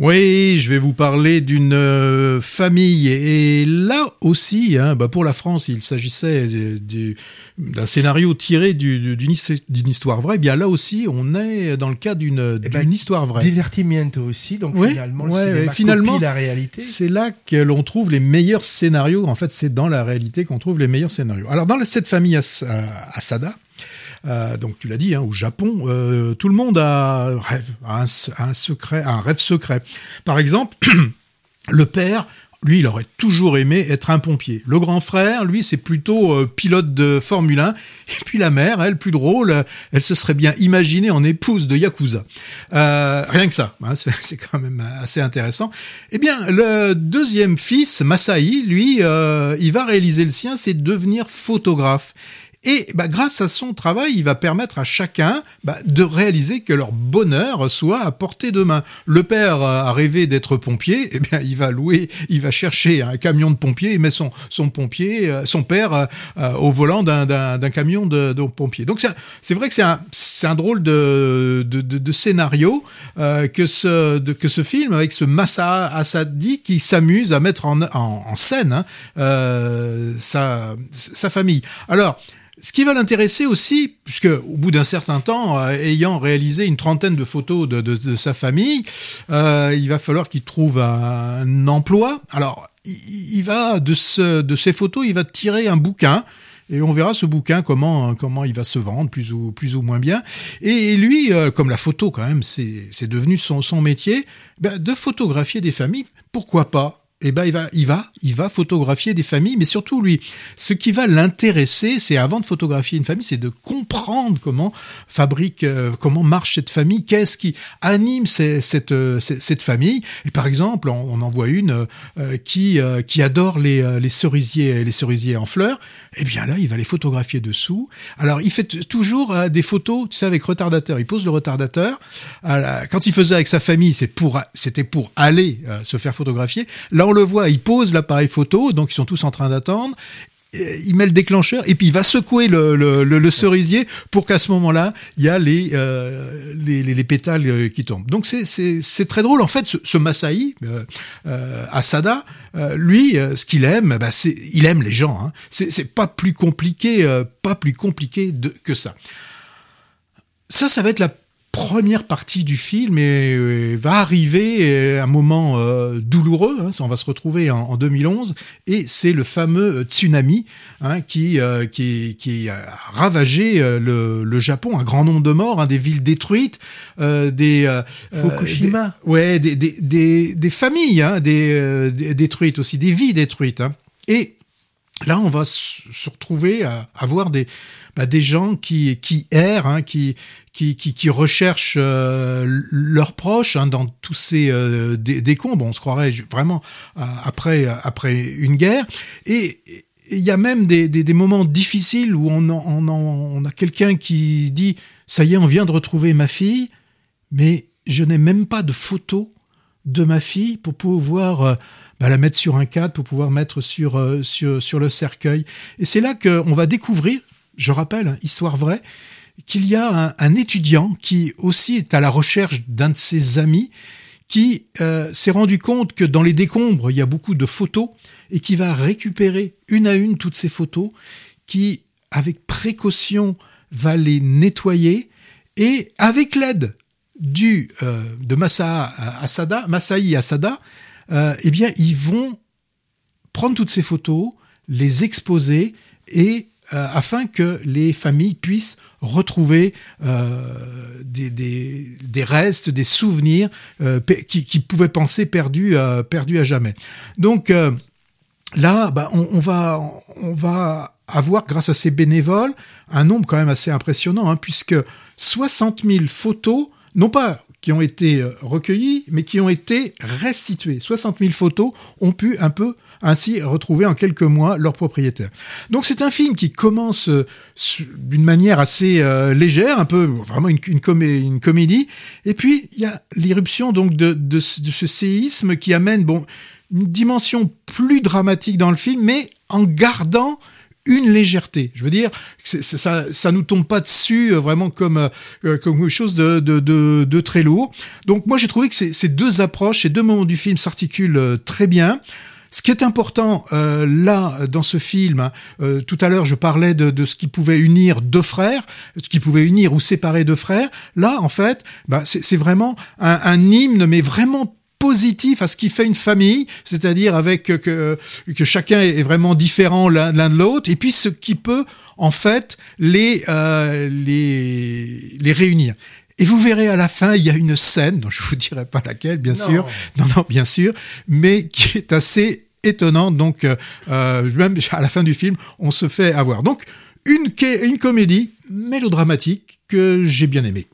Oui, je vais vous parler d'une euh, famille. Et là aussi, hein, bah pour la France, il s'agissait d'un scénario tiré d'une histoire vraie. Eh bien là aussi, on est dans le cas d'une eh ben, histoire vraie. Divertimiento aussi, donc finalement, ouais, finalement la réalité. C'est là que l'on trouve les meilleurs scénarios. En fait, c'est dans la réalité qu'on trouve les meilleurs scénarios. Alors dans cette famille Asada, euh, donc tu l'as dit, hein, au Japon, euh, tout le monde a, rêve, un, secret, un rêve secret. Par exemple, le père lui, il aurait toujours aimé être un pompier. Le grand frère, lui, c'est plutôt euh, pilote de Formule 1. Et puis la mère, elle, plus drôle, elle se serait bien imaginée en épouse de Yakuza. rien que ça, hein, c'est quand même assez intéressant. Eh bien, le deuxième fils, Masai, lui, il va réaliser le sien, c'est devenir photographe. Et bah, grâce à son travail, il va permettre à chacun bah, de réaliser que leur bonheur soit à portée de main. Le père a rêvé d'être pompier, eh bien il va louer, il va chercher un camion de pompier et met son, son pompier, euh, son père euh, euh, au volant d'un camion de, de pompier. Donc c'est vrai que c'est un, un drôle de, de, de, scénario que, ce, que ce film avec ce Massa Assadi qui s'amuse à mettre en, en, scène hein, sa, sa famille. Alors, ce qui va l'intéresser aussi, puisque au bout d'un certain temps, euh, ayant réalisé une trentaine de photos de, sa famille, euh, il va falloir qu'il trouve un, emploi. Alors, il, va de, ce, de ces photos, il va tirer un bouquin. Et on verra ce bouquin comment il va se vendre plus ou moins bien. Et lui, euh, comme la photo quand même, c'est devenu son son métier, ben, de photographier des familles. Pourquoi pas? Eh ben il va, il va, il va photographier des familles, mais surtout lui, ce qui va l'intéresser, c'est avant de photographier une famille, c'est de comprendre comment fabrique, euh, comment marche cette famille, qu'est-ce qui anime cette, euh, cette, famille. Et par exemple, on, en voit une euh, qui qui adore les, les cerisiers, les cerisiers en fleurs. Eh bien là, il va les photographier dessous. Alors il fait toujours des photos, tu sais, avec retardateur. Il pose le retardateur. Quand il faisait avec sa famille, pour, c'était pour aller se faire photographier. Là on le voit, il pose l'appareil photo, donc ils sont tous en train d'attendre. Il met le déclencheur et puis il va secouer le, cerisier pour qu'à ce moment-là, il y a les, euh, les, pétales euh, qui tombent. Donc c'est très drôle. En fait, ce, ce Masai, euh, Asada, lui, ce qu'il aime, bah, c'est il aime les gens. Hein. C'est pas plus compliqué, pas plus compliqué que ça. Ça, ça va être la première partie du film et euh, va arriver euh, un moment euh, douloureux. Hein, on va se retrouver en, 2011 et c'est le fameux tsunami hein, qui, qui, qui a ravagé le, Japon, un grand nombre de morts, hein, des villes détruites, des Fukushima, des, ouais, des, des, des, familles des, détruites aussi, des vies détruites. Et là, on va se retrouver à, à voir des bah, des gens qui qui errent, hein, qui, qui, qui recherchent euh, leurs proches hein, dans tous ces euh, décombres. On se croirait vraiment euh, après après une guerre et il y a même des, des, des, moments difficiles où on, on, on a quelqu'un qui dit ça y est, on vient de retrouver ma fille, mais je n'ai même pas de photo de ma fille pour pouvoir bah, la mettre sur un cadre, pour pouvoir mettre sur, sur le cercueil. Et c'est là qu'on va découvrir je rappelle, hein, histoire vraie, qu'il y a un, étudiant qui aussi est à la recherche d'un de ses amis qui euh, s'est rendu compte que dans les décombres, il y a beaucoup de photos et qui va récupérer une à une toutes ces photos, qui, avec précaution, va les nettoyer et avec l'aide du euh, de Masa Asada, Masai Asada, euh, eh bien, ils vont prendre toutes ces photos, les exposer et euh, afin que les familles puissent retrouver euh, des, des, des, restes, des souvenirs euh, qui, pouvaient penser perdus, perdus à jamais. Donc là, bah, on, on, va, on va avoir, grâce à ces bénévoles, un nombre quand même assez impressionnant, hein, puisque 60 000 photos, non pas qui ont été recueillies, mais qui ont été restituées. 60 000 photos ont pu un peu ainsi retrouver en quelques mois leur propriétaire. Donc c'est un film qui commence euh, d'une manière assez euh, légère, un peu vraiment une, une, comédie, et puis il y a l'irruption donc de, de, ce séisme qui amène bon une dimension plus dramatique dans le film, mais en gardant une légèreté. Je veux dire, ça, ça nous tombe pas dessus vraiment comme comme quelque chose de, de, de, de très lourd. Donc moi j'ai trouvé que ces, ces deux approches, ces deux moments du film s'articulent très bien. Ce qui est important euh, là dans ce film, hein, euh, tout à l'heure je parlais de, de, ce qui pouvait unir deux frères, ce qui pouvait unir ou séparer deux frères. Là, en fait, bah, c'est vraiment un, un hymne, mais vraiment positif à ce qui fait une famille, c'est-à-dire avec que, que chacun est vraiment différent l'un de l'autre, et puis ce qui peut en fait les euh, les les réunir. Et vous verrez à la fin, il y a une scène, dont je vous dirai pas laquelle, bien sûr, non, non, bien sûr, mais qui est assez étonnante. Donc, euh, euh, même à la fin du film, on se fait avoir. Donc, une, une comédie mélodramatique que j'ai bien aimée.